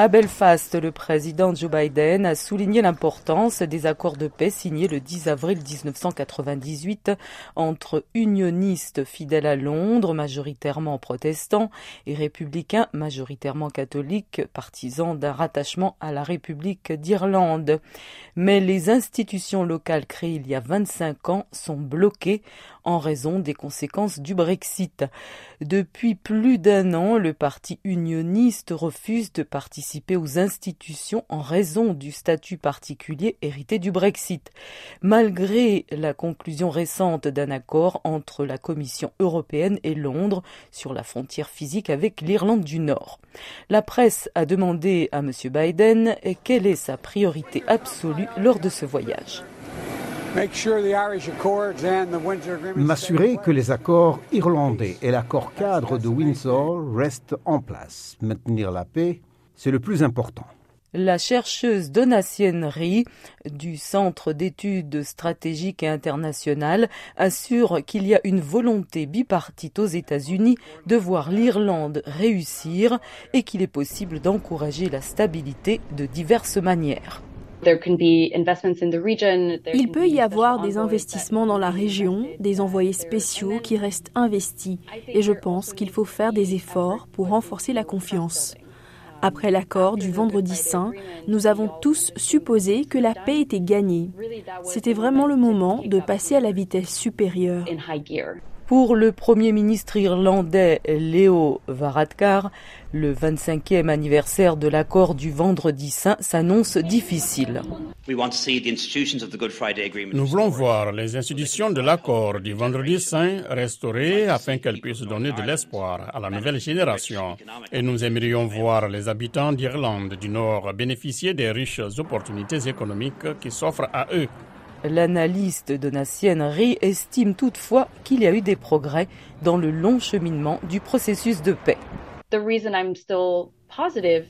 À Belfast, le président Joe Biden a souligné l'importance des accords de paix signés le 10 avril 1998 entre unionistes fidèles à Londres, majoritairement protestants, et républicains majoritairement catholiques, partisans d'un rattachement à la République d'Irlande. Mais les institutions locales créées il y a 25 ans sont bloquées en raison des conséquences du Brexit. Depuis plus d'un an, le parti unioniste refuse de participer aux institutions en raison du statut particulier hérité du Brexit, malgré la conclusion récente d'un accord entre la Commission européenne et Londres sur la frontière physique avec l'Irlande du Nord. La presse a demandé à M. Biden quelle est sa priorité absolue lors de ce voyage. M'assurer que les accords irlandais et l'accord cadre de Windsor restent en place. Maintenir la paix, c'est le plus important. La chercheuse Donatienne Rie du Centre d'études stratégiques et internationales assure qu'il y a une volonté bipartite aux États-Unis de voir l'Irlande réussir et qu'il est possible d'encourager la stabilité de diverses manières. Il peut y avoir des investissements dans la région, des envoyés spéciaux qui restent investis, et je pense qu'il faut faire des efforts pour renforcer la confiance. Après l'accord du vendredi saint, nous avons tous supposé que la paix était gagnée. C'était vraiment le moment de passer à la vitesse supérieure. Pour le Premier ministre irlandais Léo Varadkar, le 25e anniversaire de l'accord du Vendredi Saint s'annonce difficile. Nous voulons voir les institutions de l'accord du Vendredi Saint restaurées afin qu'elles puissent donner de l'espoir à la nouvelle génération. Et nous aimerions voir les habitants d'Irlande du Nord bénéficier des riches opportunités économiques qui s'offrent à eux. L'analyste Donatienne Rie estime toutefois qu'il y a eu des progrès dans le long cheminement du processus de paix.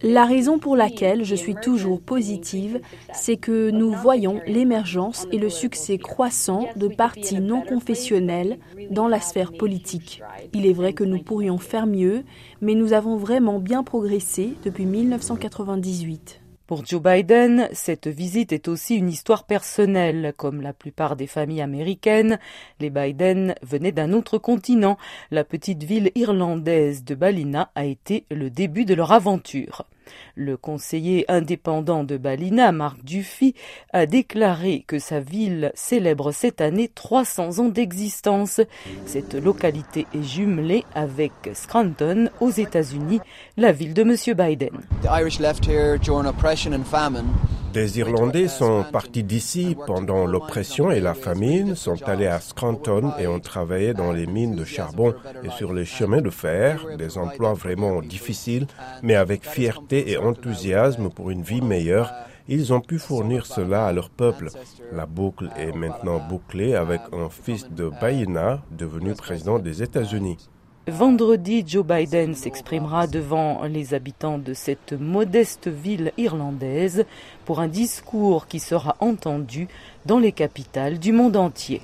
La raison pour laquelle je suis toujours positive, c'est que nous voyons l'émergence et le succès croissant de partis non confessionnels dans la sphère politique. Il est vrai que nous pourrions faire mieux, mais nous avons vraiment bien progressé depuis 1998. Pour Joe Biden, cette visite est aussi une histoire personnelle. Comme la plupart des familles américaines, les Biden venaient d'un autre continent. La petite ville irlandaise de Ballina a été le début de leur aventure. Le conseiller indépendant de Ballina, Marc Duffy, a déclaré que sa ville célèbre cette année 300 ans d'existence. Cette localité est jumelée avec Scranton aux États-Unis, la ville de M. Biden. Des Irlandais sont partis d'ici pendant l'oppression et la famine, sont allés à Scranton et ont travaillé dans les mines de charbon et sur les chemins de fer, des emplois vraiment difficiles, mais avec fierté et enthousiasme pour une vie meilleure. Ils ont pu fournir cela à leur peuple. La boucle est maintenant bouclée avec un fils de Baïna devenu président des États-Unis. Vendredi, Joe Biden s'exprimera devant les habitants de cette modeste ville irlandaise pour un discours qui sera entendu dans les capitales du monde entier.